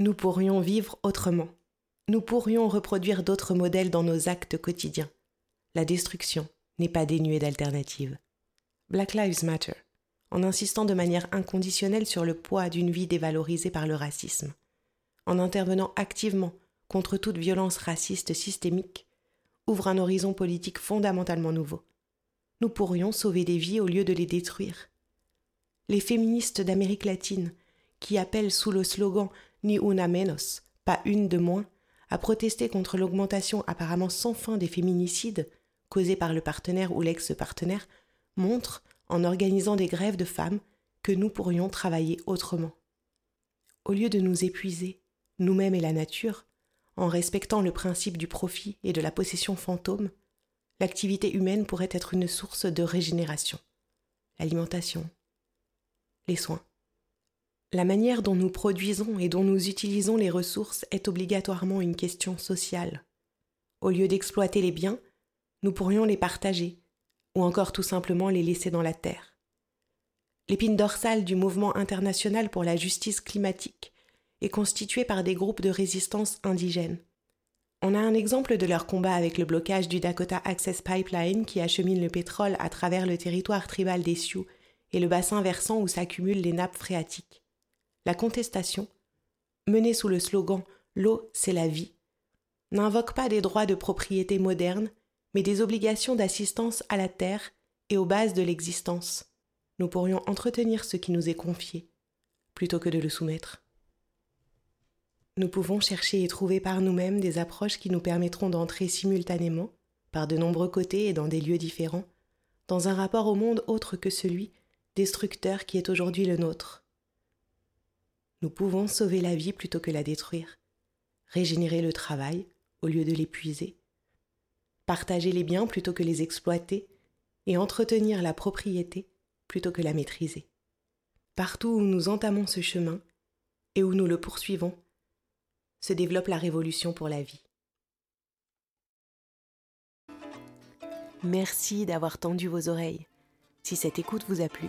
Nous pourrions vivre autrement. Nous pourrions reproduire d'autres modèles dans nos actes quotidiens. La destruction n'est pas dénuée d'alternatives. Black Lives Matter, en insistant de manière inconditionnelle sur le poids d'une vie dévalorisée par le racisme, en intervenant activement contre toute violence raciste systémique, ouvre un horizon politique fondamentalement nouveau. Nous pourrions sauver des vies au lieu de les détruire. Les féministes d'Amérique latine, qui appellent sous le slogan ni una menos, pas une de moins, à protester contre l'augmentation apparemment sans fin des féminicides causés par le partenaire ou l'ex-partenaire, montrent, en organisant des grèves de femmes, que nous pourrions travailler autrement. Au lieu de nous épuiser, nous-mêmes et la nature, en respectant le principe du profit et de la possession fantôme, l'activité humaine pourrait être une source de régénération. L'alimentation, les soins, la manière dont nous produisons et dont nous utilisons les ressources est obligatoirement une question sociale. Au lieu d'exploiter les biens, nous pourrions les partager, ou encore tout simplement les laisser dans la terre. L'épine dorsale du mouvement international pour la justice climatique est constituée par des groupes de résistance indigènes. On a un exemple de leur combat avec le blocage du Dakota Access Pipeline qui achemine le pétrole à travers le territoire tribal des Sioux et le bassin versant où s'accumulent les nappes phréatiques la contestation, menée sous le slogan L'eau, c'est la vie, n'invoque pas des droits de propriété modernes, mais des obligations d'assistance à la terre et aux bases de l'existence. Nous pourrions entretenir ce qui nous est confié, plutôt que de le soumettre. Nous pouvons chercher et trouver par nous-mêmes des approches qui nous permettront d'entrer simultanément, par de nombreux côtés et dans des lieux différents, dans un rapport au monde autre que celui destructeur qui est aujourd'hui le nôtre. Nous pouvons sauver la vie plutôt que la détruire, régénérer le travail au lieu de l'épuiser, partager les biens plutôt que les exploiter et entretenir la propriété plutôt que la maîtriser. Partout où nous entamons ce chemin et où nous le poursuivons, se développe la révolution pour la vie. Merci d'avoir tendu vos oreilles. Si cette écoute vous a plu,